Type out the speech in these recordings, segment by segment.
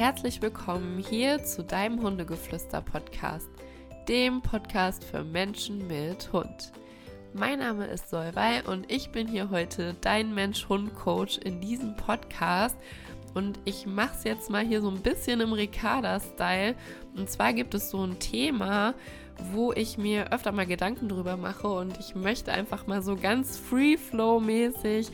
herzlich willkommen hier zu deinem Hundegeflüster-Podcast, dem Podcast für Menschen mit Hund. Mein Name ist Solvay und ich bin hier heute dein Mensch-Hund-Coach in diesem Podcast. Und ich mache es jetzt mal hier so ein bisschen im Ricarda-Style. Und zwar gibt es so ein Thema, wo ich mir öfter mal Gedanken drüber mache und ich möchte einfach mal so ganz free-flow-mäßig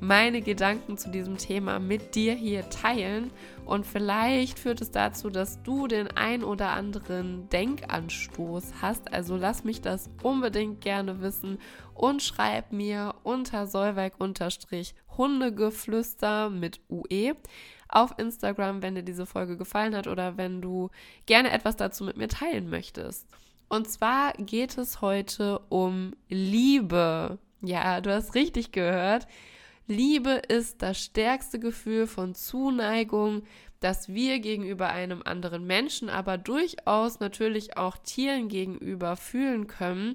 meine Gedanken zu diesem Thema mit dir hier teilen. Und vielleicht führt es dazu, dass du den ein oder anderen Denkanstoß hast. Also lass mich das unbedingt gerne wissen und schreib mir unter Solveig-Hundegeflüster mit UE auf Instagram, wenn dir diese Folge gefallen hat oder wenn du gerne etwas dazu mit mir teilen möchtest. Und zwar geht es heute um Liebe. Ja, du hast richtig gehört. Liebe ist das stärkste Gefühl von Zuneigung, das wir gegenüber einem anderen Menschen, aber durchaus natürlich auch Tieren gegenüber fühlen können.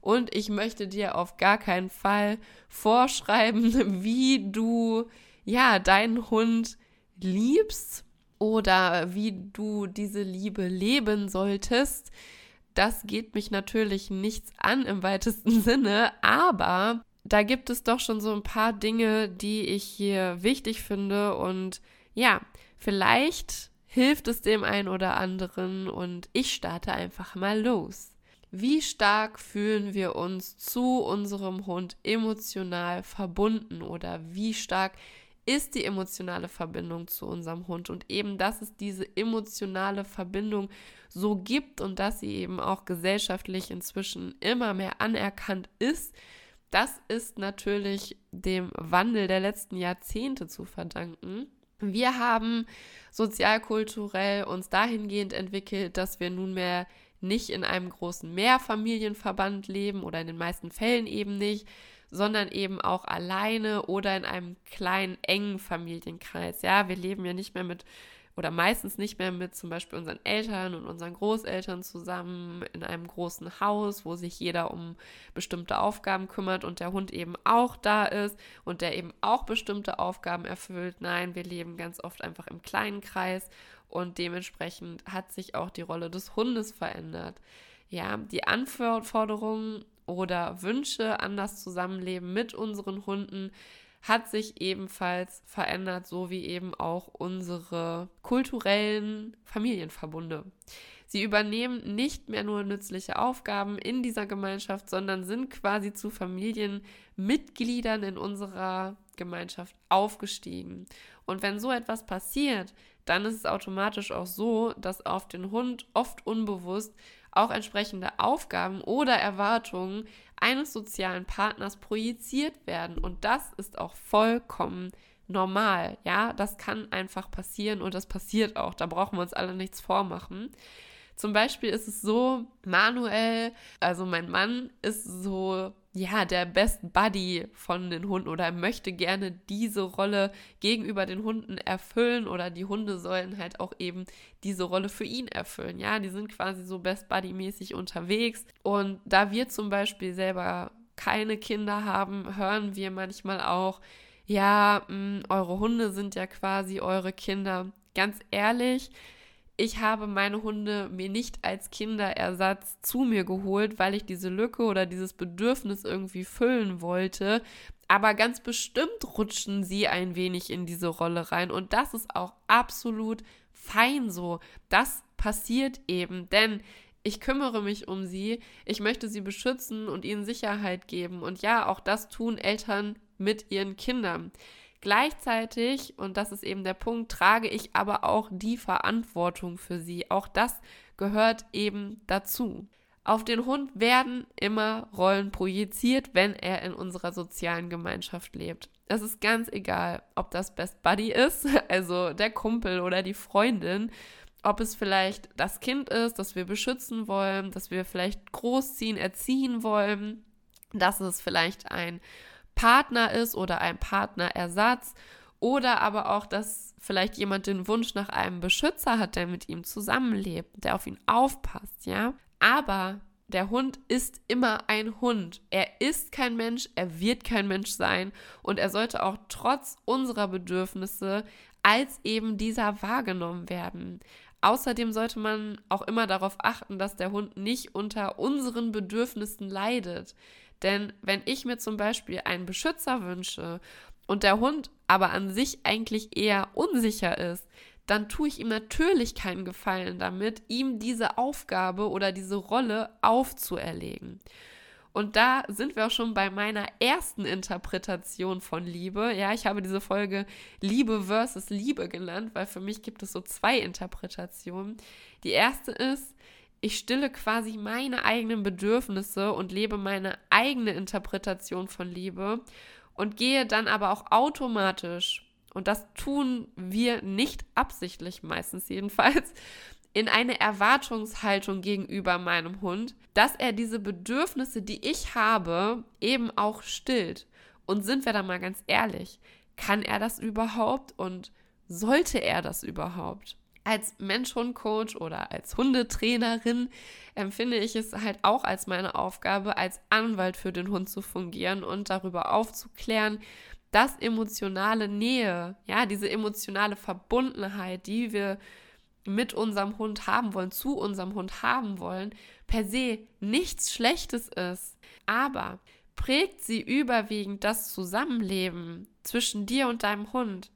Und ich möchte dir auf gar keinen Fall vorschreiben, wie du ja deinen Hund liebst oder wie du diese Liebe leben solltest. Das geht mich natürlich nichts an im weitesten Sinne, aber da gibt es doch schon so ein paar Dinge, die ich hier wichtig finde und ja, vielleicht hilft es dem einen oder anderen und ich starte einfach mal los. Wie stark fühlen wir uns zu unserem Hund emotional verbunden oder wie stark ist die emotionale Verbindung zu unserem Hund und eben, dass es diese emotionale Verbindung so gibt und dass sie eben auch gesellschaftlich inzwischen immer mehr anerkannt ist, das ist natürlich dem Wandel der letzten Jahrzehnte zu verdanken. Wir haben sozialkulturell uns dahingehend entwickelt, dass wir nunmehr nicht in einem großen Mehrfamilienverband leben oder in den meisten Fällen eben nicht, sondern eben auch alleine oder in einem kleinen, engen Familienkreis. Ja, wir leben ja nicht mehr mit oder meistens nicht mehr mit zum Beispiel unseren Eltern und unseren Großeltern zusammen in einem großen Haus, wo sich jeder um bestimmte Aufgaben kümmert und der Hund eben auch da ist und der eben auch bestimmte Aufgaben erfüllt. Nein, wir leben ganz oft einfach im kleinen Kreis und dementsprechend hat sich auch die Rolle des Hundes verändert. Ja, die Anforderungen oder Wünsche an das Zusammenleben mit unseren Hunden hat sich ebenfalls verändert, so wie eben auch unsere kulturellen Familienverbunde. Sie übernehmen nicht mehr nur nützliche Aufgaben in dieser Gemeinschaft, sondern sind quasi zu Familienmitgliedern in unserer Gemeinschaft aufgestiegen. Und wenn so etwas passiert, dann ist es automatisch auch so, dass auf den Hund oft unbewusst auch entsprechende Aufgaben oder Erwartungen eines sozialen Partners projiziert werden. Und das ist auch vollkommen normal. Ja, das kann einfach passieren und das passiert auch. Da brauchen wir uns alle nichts vormachen. Zum Beispiel ist es so, Manuel, also mein Mann, ist so, ja, der Best Buddy von den Hunden oder er möchte gerne diese Rolle gegenüber den Hunden erfüllen oder die Hunde sollen halt auch eben diese Rolle für ihn erfüllen. Ja, die sind quasi so Best Buddy-mäßig unterwegs. Und da wir zum Beispiel selber keine Kinder haben, hören wir manchmal auch, ja, mh, mm, eure Hunde sind ja quasi eure Kinder. Ganz ehrlich, ich habe meine Hunde mir nicht als Kinderersatz zu mir geholt, weil ich diese Lücke oder dieses Bedürfnis irgendwie füllen wollte. Aber ganz bestimmt rutschen sie ein wenig in diese Rolle rein. Und das ist auch absolut fein so. Das passiert eben, denn ich kümmere mich um sie, ich möchte sie beschützen und ihnen Sicherheit geben. Und ja, auch das tun Eltern mit ihren Kindern. Gleichzeitig, und das ist eben der Punkt, trage ich aber auch die Verantwortung für sie. Auch das gehört eben dazu. Auf den Hund werden immer Rollen projiziert, wenn er in unserer sozialen Gemeinschaft lebt. Es ist ganz egal, ob das Best Buddy ist, also der Kumpel oder die Freundin, ob es vielleicht das Kind ist, das wir beschützen wollen, das wir vielleicht großziehen, erziehen wollen, dass es vielleicht ein Partner ist oder ein Partnerersatz oder aber auch, dass vielleicht jemand den Wunsch nach einem Beschützer hat, der mit ihm zusammenlebt, der auf ihn aufpasst, ja. Aber der Hund ist immer ein Hund. Er ist kein Mensch, er wird kein Mensch sein und er sollte auch trotz unserer Bedürfnisse als eben dieser wahrgenommen werden. Außerdem sollte man auch immer darauf achten, dass der Hund nicht unter unseren Bedürfnissen leidet. Denn wenn ich mir zum Beispiel einen Beschützer wünsche und der Hund aber an sich eigentlich eher unsicher ist, dann tue ich ihm natürlich keinen Gefallen damit, ihm diese Aufgabe oder diese Rolle aufzuerlegen. Und da sind wir auch schon bei meiner ersten Interpretation von Liebe. Ja, ich habe diese Folge Liebe versus Liebe genannt, weil für mich gibt es so zwei Interpretationen. Die erste ist, ich stille quasi meine eigenen Bedürfnisse und lebe meine eigene Interpretation von Liebe und gehe dann aber auch automatisch, und das tun wir nicht absichtlich meistens jedenfalls, in eine Erwartungshaltung gegenüber meinem Hund, dass er diese Bedürfnisse, die ich habe, eben auch stillt. Und sind wir da mal ganz ehrlich, kann er das überhaupt und sollte er das überhaupt? Als Mensch-Hund-Coach oder als Hundetrainerin empfinde ich es halt auch als meine Aufgabe, als Anwalt für den Hund zu fungieren und darüber aufzuklären, dass emotionale Nähe, ja, diese emotionale Verbundenheit, die wir mit unserem Hund haben wollen, zu unserem Hund haben wollen, per se nichts Schlechtes ist. Aber prägt sie überwiegend das Zusammenleben zwischen dir und deinem Hund,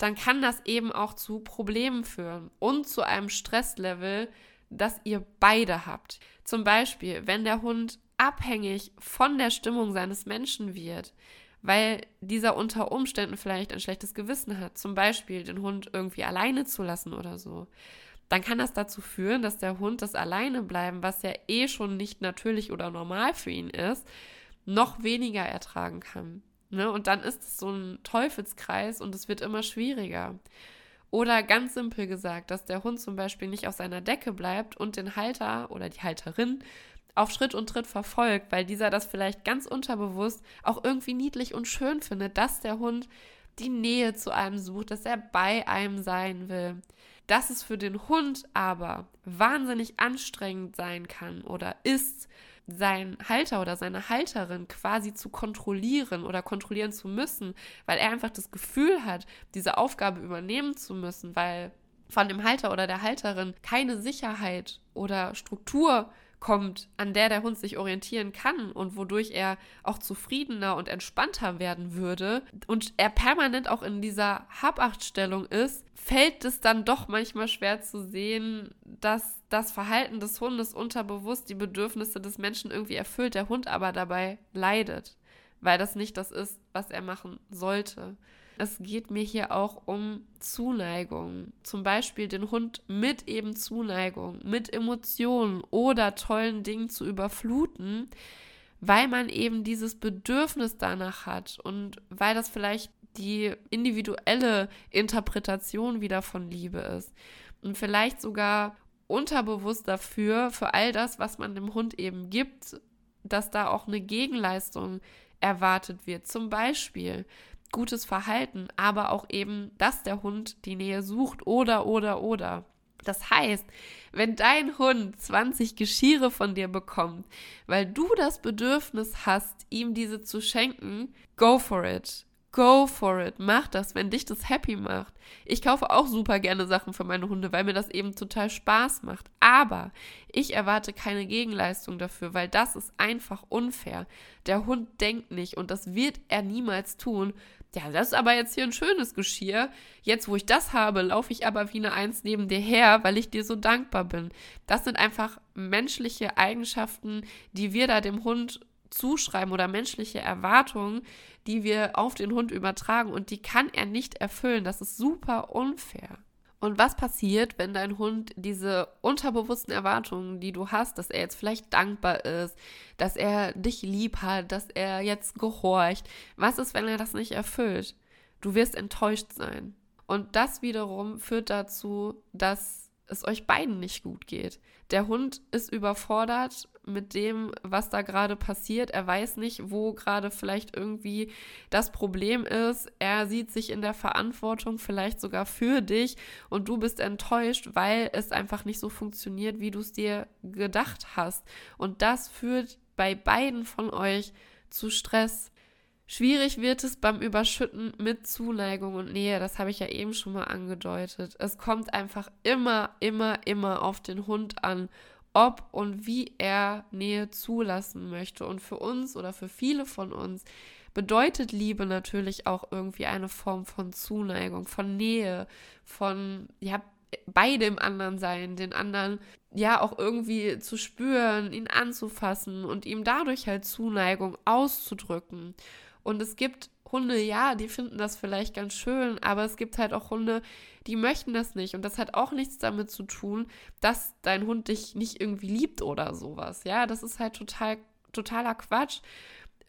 dann kann das eben auch zu Problemen führen und zu einem Stresslevel, das ihr beide habt. Zum Beispiel, wenn der Hund abhängig von der Stimmung seines Menschen wird, weil dieser unter Umständen vielleicht ein schlechtes Gewissen hat, zum Beispiel den Hund irgendwie alleine zu lassen oder so, dann kann das dazu führen, dass der Hund das Alleinebleiben, was ja eh schon nicht natürlich oder normal für ihn ist, noch weniger ertragen kann. Ne? Und dann ist es so ein Teufelskreis und es wird immer schwieriger. Oder ganz simpel gesagt, dass der Hund zum Beispiel nicht auf seiner Decke bleibt und den Halter oder die Halterin auf Schritt und Tritt verfolgt, weil dieser das vielleicht ganz unterbewusst auch irgendwie niedlich und schön findet, dass der Hund die Nähe zu einem sucht, dass er bei einem sein will. Dass es für den Hund aber wahnsinnig anstrengend sein kann oder ist, seinen Halter oder seine Halterin quasi zu kontrollieren oder kontrollieren zu müssen, weil er einfach das Gefühl hat, diese Aufgabe übernehmen zu müssen, weil von dem Halter oder der Halterin keine Sicherheit oder Struktur kommt, an der der Hund sich orientieren kann und wodurch er auch zufriedener und entspannter werden würde und er permanent auch in dieser Habachtstellung ist, fällt es dann doch manchmal schwer zu sehen, dass das Verhalten des Hundes unterbewusst die Bedürfnisse des Menschen irgendwie erfüllt, der Hund aber dabei leidet, weil das nicht das ist, was er machen sollte es geht mir hier auch um Zuneigung. Zum Beispiel den Hund mit eben Zuneigung, mit Emotionen oder tollen Dingen zu überfluten, weil man eben dieses Bedürfnis danach hat und weil das vielleicht die individuelle Interpretation wieder von Liebe ist. Und vielleicht sogar unterbewusst dafür, für all das, was man dem Hund eben gibt, dass da auch eine Gegenleistung erwartet wird. Zum Beispiel, gutes Verhalten, aber auch eben, dass der Hund die Nähe sucht oder, oder, oder. Das heißt, wenn dein Hund 20 Geschirre von dir bekommt, weil du das Bedürfnis hast, ihm diese zu schenken, go for it. Go for it. Mach das, wenn dich das happy macht. Ich kaufe auch super gerne Sachen für meine Hunde, weil mir das eben total Spaß macht. Aber ich erwarte keine Gegenleistung dafür, weil das ist einfach unfair. Der Hund denkt nicht und das wird er niemals tun. Ja, das ist aber jetzt hier ein schönes Geschirr. Jetzt, wo ich das habe, laufe ich aber wie eine Eins neben dir her, weil ich dir so dankbar bin. Das sind einfach menschliche Eigenschaften, die wir da dem Hund zuschreiben oder menschliche Erwartungen, die wir auf den Hund übertragen und die kann er nicht erfüllen. Das ist super unfair. Und was passiert, wenn dein Hund diese unterbewussten Erwartungen, die du hast, dass er jetzt vielleicht dankbar ist, dass er dich lieb hat, dass er jetzt gehorcht, was ist, wenn er das nicht erfüllt? Du wirst enttäuscht sein. Und das wiederum führt dazu, dass es euch beiden nicht gut geht. Der Hund ist überfordert mit dem, was da gerade passiert. Er weiß nicht, wo gerade vielleicht irgendwie das Problem ist. Er sieht sich in der Verantwortung vielleicht sogar für dich und du bist enttäuscht, weil es einfach nicht so funktioniert, wie du es dir gedacht hast. Und das führt bei beiden von euch zu Stress. Schwierig wird es beim Überschütten mit Zuneigung und Nähe, das habe ich ja eben schon mal angedeutet. Es kommt einfach immer, immer, immer auf den Hund an, ob und wie er Nähe zulassen möchte. Und für uns oder für viele von uns bedeutet Liebe natürlich auch irgendwie eine Form von Zuneigung, von Nähe, von ja bei dem anderen sein, den anderen ja auch irgendwie zu spüren, ihn anzufassen und ihm dadurch halt Zuneigung auszudrücken. Und es gibt Hunde, ja, die finden das vielleicht ganz schön, aber es gibt halt auch Hunde, die möchten das nicht. Und das hat auch nichts damit zu tun, dass dein Hund dich nicht irgendwie liebt oder sowas. Ja, das ist halt total, totaler Quatsch.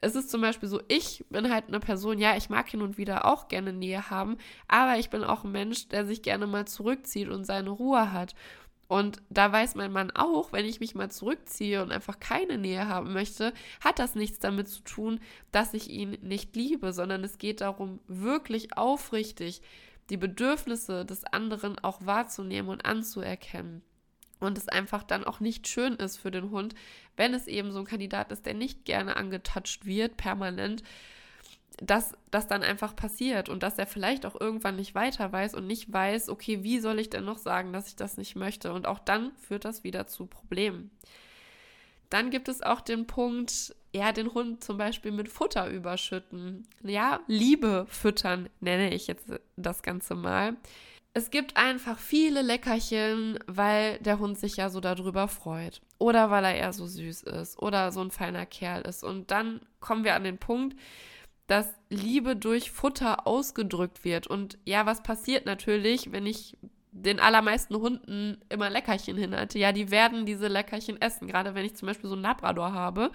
Es ist zum Beispiel so, ich bin halt eine Person, ja, ich mag hin und wieder auch gerne Nähe haben, aber ich bin auch ein Mensch, der sich gerne mal zurückzieht und seine Ruhe hat. Und da weiß mein Mann auch, wenn ich mich mal zurückziehe und einfach keine Nähe haben möchte, hat das nichts damit zu tun, dass ich ihn nicht liebe, sondern es geht darum, wirklich aufrichtig die Bedürfnisse des anderen auch wahrzunehmen und anzuerkennen. Und es einfach dann auch nicht schön ist für den Hund, wenn es eben so ein Kandidat ist, der nicht gerne angetatscht wird, permanent, dass das dann einfach passiert und dass er vielleicht auch irgendwann nicht weiter weiß und nicht weiß, okay, wie soll ich denn noch sagen, dass ich das nicht möchte? Und auch dann führt das wieder zu Problemen. Dann gibt es auch den Punkt, ja, den Hund zum Beispiel mit Futter überschütten. Ja, Liebe füttern nenne ich jetzt das Ganze mal. Es gibt einfach viele Leckerchen, weil der Hund sich ja so darüber freut. Oder weil er eher so süß ist oder so ein feiner Kerl ist. Und dann kommen wir an den Punkt, dass Liebe durch Futter ausgedrückt wird. Und ja, was passiert natürlich, wenn ich den allermeisten Hunden immer Leckerchen hinhalte? Ja, die werden diese Leckerchen essen. Gerade wenn ich zum Beispiel so einen Labrador habe,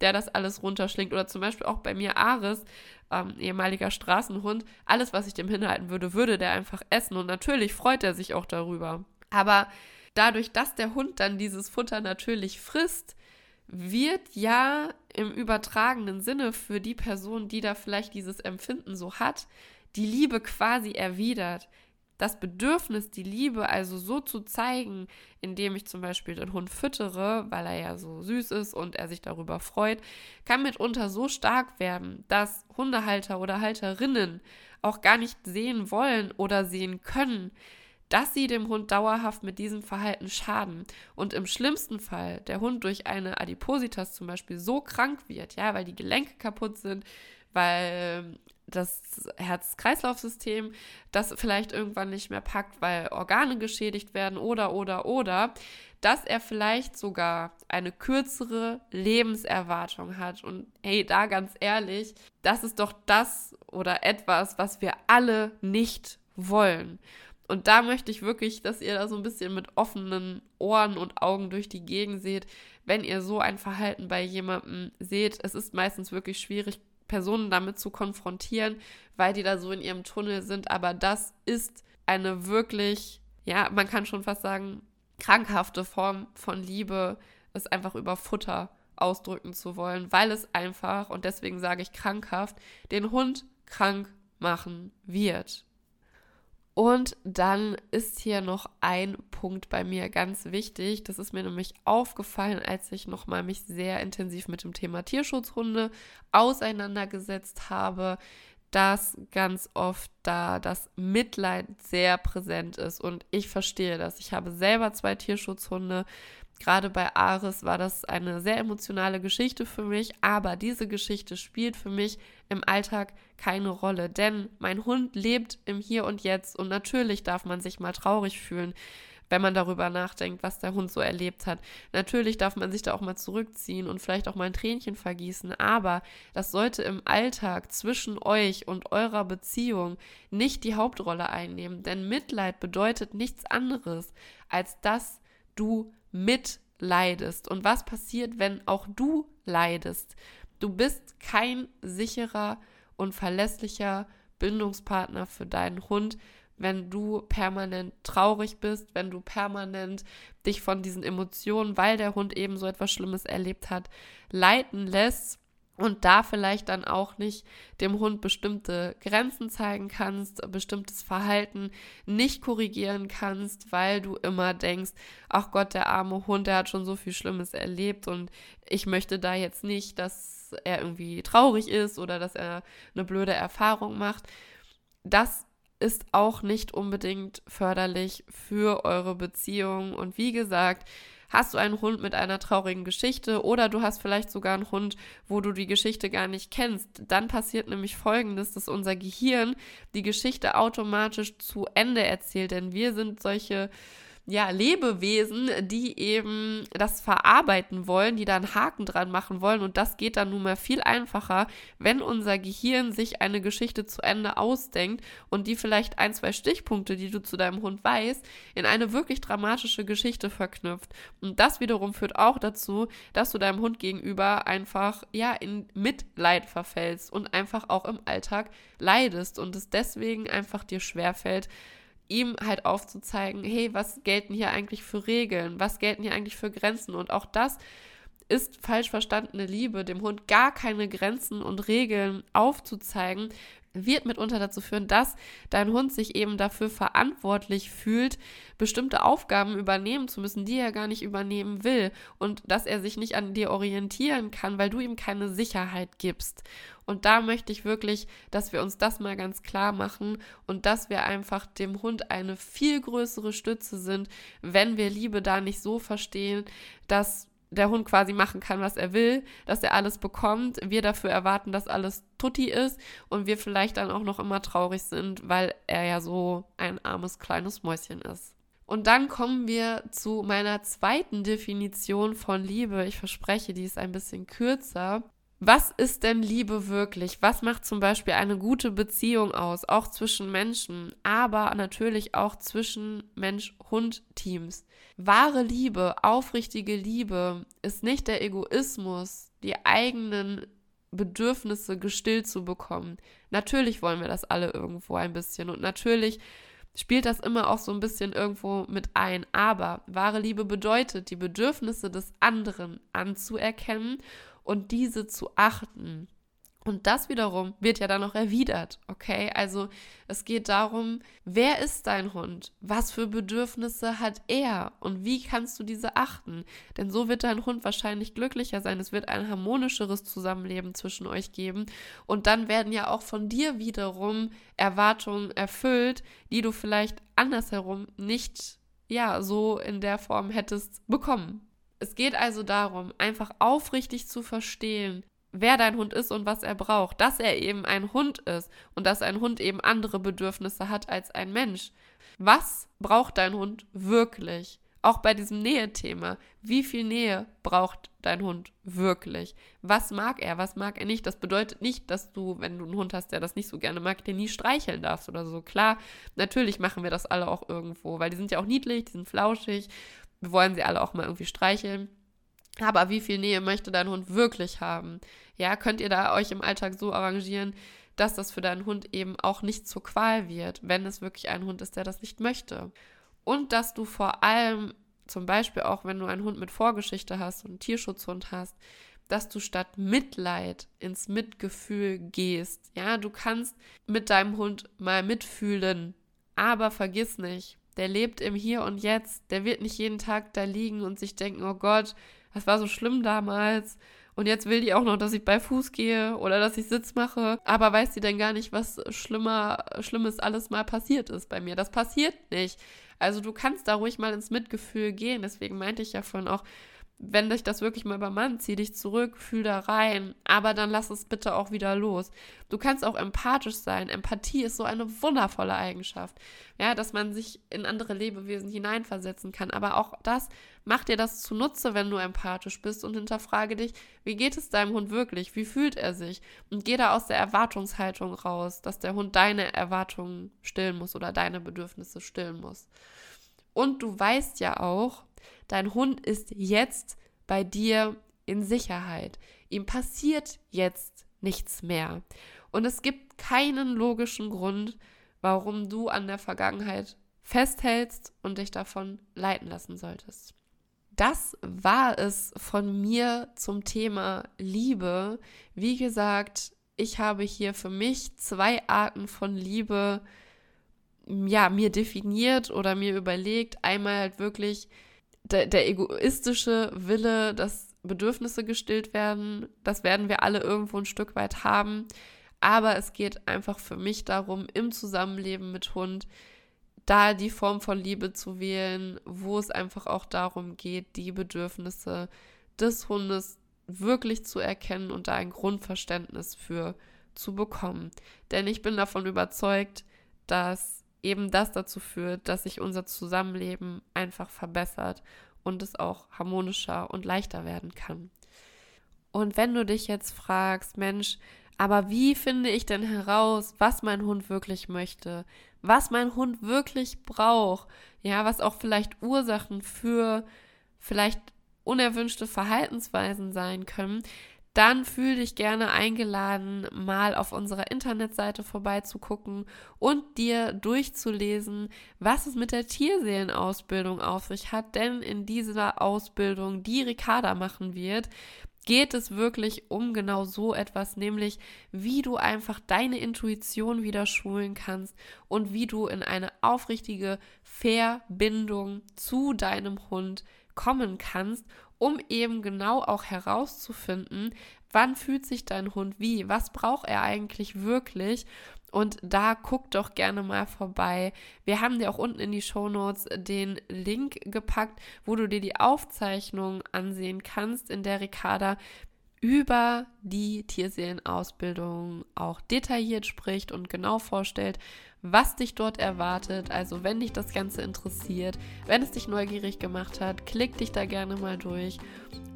der das alles runterschlingt. Oder zum Beispiel auch bei mir Ares, ähm, ehemaliger Straßenhund. Alles, was ich dem hinhalten würde, würde der einfach essen. Und natürlich freut er sich auch darüber. Aber dadurch, dass der Hund dann dieses Futter natürlich frisst, wird ja im übertragenen Sinne für die Person, die da vielleicht dieses Empfinden so hat, die Liebe quasi erwidert. Das Bedürfnis, die Liebe also so zu zeigen, indem ich zum Beispiel den Hund füttere, weil er ja so süß ist und er sich darüber freut, kann mitunter so stark werden, dass Hundehalter oder Halterinnen auch gar nicht sehen wollen oder sehen können, dass sie dem Hund dauerhaft mit diesem Verhalten schaden und im schlimmsten Fall der Hund durch eine Adipositas zum Beispiel so krank wird, ja, weil die Gelenke kaputt sind, weil das Herz-Kreislauf-System das vielleicht irgendwann nicht mehr packt, weil Organe geschädigt werden oder oder oder, dass er vielleicht sogar eine kürzere Lebenserwartung hat. Und hey, da ganz ehrlich, das ist doch das oder etwas, was wir alle nicht wollen. Und da möchte ich wirklich, dass ihr da so ein bisschen mit offenen Ohren und Augen durch die Gegend seht, wenn ihr so ein Verhalten bei jemandem seht. Es ist meistens wirklich schwierig, Personen damit zu konfrontieren, weil die da so in ihrem Tunnel sind. Aber das ist eine wirklich, ja, man kann schon fast sagen, krankhafte Form von Liebe, es einfach über Futter ausdrücken zu wollen, weil es einfach, und deswegen sage ich krankhaft, den Hund krank machen wird. Und dann ist hier noch ein Punkt bei mir ganz wichtig. Das ist mir nämlich aufgefallen, als ich nochmal mich sehr intensiv mit dem Thema Tierschutzhunde auseinandergesetzt habe, dass ganz oft da das Mitleid sehr präsent ist. Und ich verstehe das. Ich habe selber zwei Tierschutzhunde. Gerade bei Ares war das eine sehr emotionale Geschichte für mich, aber diese Geschichte spielt für mich im Alltag keine Rolle, denn mein Hund lebt im Hier und Jetzt und natürlich darf man sich mal traurig fühlen, wenn man darüber nachdenkt, was der Hund so erlebt hat. Natürlich darf man sich da auch mal zurückziehen und vielleicht auch mal ein Tränchen vergießen, aber das sollte im Alltag zwischen euch und eurer Beziehung nicht die Hauptrolle einnehmen, denn Mitleid bedeutet nichts anderes, als dass du mitleidest. Und was passiert, wenn auch du leidest? Du bist kein sicherer und verlässlicher Bindungspartner für deinen Hund, wenn du permanent traurig bist, wenn du permanent dich von diesen Emotionen, weil der Hund eben so etwas Schlimmes erlebt hat, leiten lässt und da vielleicht dann auch nicht dem Hund bestimmte Grenzen zeigen kannst, bestimmtes Verhalten nicht korrigieren kannst, weil du immer denkst, ach Gott, der arme Hund, der hat schon so viel Schlimmes erlebt und ich möchte da jetzt nicht, dass er irgendwie traurig ist oder dass er eine blöde Erfahrung macht. Das ist auch nicht unbedingt förderlich für eure Beziehung und wie gesagt, hast du einen Hund mit einer traurigen Geschichte oder du hast vielleicht sogar einen Hund, wo du die Geschichte gar nicht kennst, dann passiert nämlich Folgendes, dass unser Gehirn die Geschichte automatisch zu Ende erzählt, denn wir sind solche ja, Lebewesen, die eben das verarbeiten wollen, die da einen Haken dran machen wollen. Und das geht dann nun mal viel einfacher, wenn unser Gehirn sich eine Geschichte zu Ende ausdenkt und die vielleicht ein, zwei Stichpunkte, die du zu deinem Hund weißt, in eine wirklich dramatische Geschichte verknüpft. Und das wiederum führt auch dazu, dass du deinem Hund gegenüber einfach, ja, in Mitleid verfällst und einfach auch im Alltag leidest und es deswegen einfach dir schwerfällt, ihm halt aufzuzeigen, hey, was gelten hier eigentlich für Regeln, was gelten hier eigentlich für Grenzen? Und auch das ist falsch verstandene Liebe, dem Hund gar keine Grenzen und Regeln aufzuzeigen, wird mitunter dazu führen, dass dein Hund sich eben dafür verantwortlich fühlt, bestimmte Aufgaben übernehmen zu müssen, die er gar nicht übernehmen will und dass er sich nicht an dir orientieren kann, weil du ihm keine Sicherheit gibst. Und da möchte ich wirklich, dass wir uns das mal ganz klar machen und dass wir einfach dem Hund eine viel größere Stütze sind, wenn wir Liebe da nicht so verstehen, dass der Hund quasi machen kann, was er will, dass er alles bekommt, wir dafür erwarten, dass alles tutti ist und wir vielleicht dann auch noch immer traurig sind, weil er ja so ein armes kleines Mäuschen ist. Und dann kommen wir zu meiner zweiten Definition von Liebe. Ich verspreche, die ist ein bisschen kürzer. Was ist denn Liebe wirklich? Was macht zum Beispiel eine gute Beziehung aus? Auch zwischen Menschen, aber natürlich auch zwischen Mensch-Hund-Teams. Wahre Liebe, aufrichtige Liebe ist nicht der Egoismus, die eigenen Bedürfnisse gestillt zu bekommen. Natürlich wollen wir das alle irgendwo ein bisschen und natürlich spielt das immer auch so ein bisschen irgendwo mit ein. Aber wahre Liebe bedeutet, die Bedürfnisse des anderen anzuerkennen und diese zu achten. Und das wiederum wird ja dann noch erwidert, okay? Also es geht darum, wer ist dein Hund? Was für Bedürfnisse hat er? Und wie kannst du diese achten? Denn so wird dein Hund wahrscheinlich glücklicher sein. Es wird ein harmonischeres Zusammenleben zwischen euch geben. Und dann werden ja auch von dir wiederum Erwartungen erfüllt, die du vielleicht andersherum nicht, ja, so in der Form hättest bekommen. Es geht also darum, einfach aufrichtig zu verstehen, wer dein Hund ist und was er braucht, dass er eben ein Hund ist und dass ein Hund eben andere Bedürfnisse hat als ein Mensch. Was braucht dein Hund wirklich? Auch bei diesem Nähe-Thema. Wie viel Nähe braucht dein Hund wirklich? Was mag er, was mag er nicht? Das bedeutet nicht, dass du, wenn du einen Hund hast, der das nicht so gerne mag, den nie streicheln darfst oder so. Klar, natürlich machen wir das alle auch irgendwo, weil die sind ja auch niedlich, die sind flauschig wir wollen sie alle auch mal irgendwie streicheln. Aber wie viel Nähe möchte dein Hund wirklich haben? Ja, könnt ihr da euch im Alltag so arrangieren, dass das für deinen Hund eben auch nicht zur Qual wird, wenn es wirklich ein Hund ist, der das nicht möchte. Und dass du vor allem, zum Beispiel auch wenn du einen Hund mit Vorgeschichte hast und einen Tierschutzhund hast, dass du statt Mitleid ins Mitgefühl gehst. Ja, du kannst mit deinem Hund mal mitfühlen, aber vergiss nicht, der lebt im Hier und Jetzt, der wird nicht jeden Tag da liegen und sich denken, oh Gott, das war so schlimm damals. Und jetzt will die auch noch, dass ich bei Fuß gehe oder dass ich Sitz mache. Aber weiß sie denn gar nicht, was schlimmer, Schlimmes alles mal passiert ist bei mir? Das passiert nicht. Also du kannst da ruhig mal ins Mitgefühl gehen. Deswegen meinte ich ja vorhin auch, wenn dich das wirklich mal übermannt, zieh dich zurück, fühl da rein, aber dann lass es bitte auch wieder los. Du kannst auch empathisch sein. Empathie ist so eine wundervolle Eigenschaft. Ja, dass man sich in andere Lebewesen hineinversetzen kann. Aber auch das macht dir das zunutze, wenn du empathisch bist und hinterfrage dich, wie geht es deinem Hund wirklich? Wie fühlt er sich? Und geh da aus der Erwartungshaltung raus, dass der Hund deine Erwartungen stillen muss oder deine Bedürfnisse stillen muss. Und du weißt ja auch, Dein Hund ist jetzt bei dir in Sicherheit. Ihm passiert jetzt nichts mehr. Und es gibt keinen logischen Grund, warum du an der Vergangenheit festhältst und dich davon leiten lassen solltest. Das war es von mir zum Thema Liebe. Wie gesagt, ich habe hier für mich zwei Arten von Liebe ja, mir definiert oder mir überlegt. Einmal halt wirklich der, der egoistische Wille, dass Bedürfnisse gestillt werden. Das werden wir alle irgendwo ein Stück weit haben. Aber es geht einfach für mich darum, im Zusammenleben mit Hund da die Form von Liebe zu wählen, wo es einfach auch darum geht, die Bedürfnisse des Hundes wirklich zu erkennen und da ein Grundverständnis für zu bekommen. Denn ich bin davon überzeugt, dass eben das dazu führt, dass sich unser Zusammenleben einfach verbessert und es auch harmonischer und leichter werden kann. Und wenn du dich jetzt fragst, Mensch, aber wie finde ich denn heraus, was mein Hund wirklich möchte? Was mein Hund wirklich braucht? Ja, was auch vielleicht Ursachen für vielleicht unerwünschte Verhaltensweisen sein können, dann fühl dich gerne eingeladen, mal auf unserer Internetseite vorbeizugucken und dir durchzulesen, was es mit der Tierseelenausbildung auf sich hat. Denn in dieser Ausbildung, die Ricarda machen wird, geht es wirklich um genau so etwas, nämlich wie du einfach deine Intuition wieder schulen kannst und wie du in eine aufrichtige Verbindung zu deinem Hund kommen kannst um eben genau auch herauszufinden, wann fühlt sich dein Hund wie, was braucht er eigentlich wirklich. Und da guck doch gerne mal vorbei. Wir haben dir auch unten in die Show Notes den Link gepackt, wo du dir die Aufzeichnung ansehen kannst, in der Ricarda über die Tierseelenausbildung auch detailliert spricht und genau vorstellt, was dich dort erwartet. Also wenn dich das Ganze interessiert, wenn es dich neugierig gemacht hat, klick dich da gerne mal durch.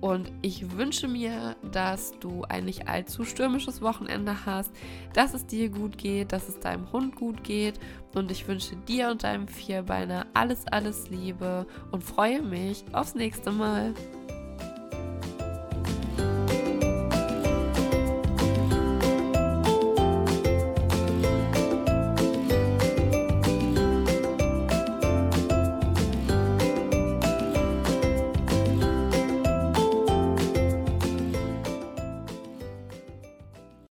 Und ich wünsche mir, dass du ein nicht allzu stürmisches Wochenende hast, dass es dir gut geht, dass es deinem Hund gut geht. Und ich wünsche dir und deinem Vierbeiner alles, alles Liebe und freue mich aufs nächste Mal.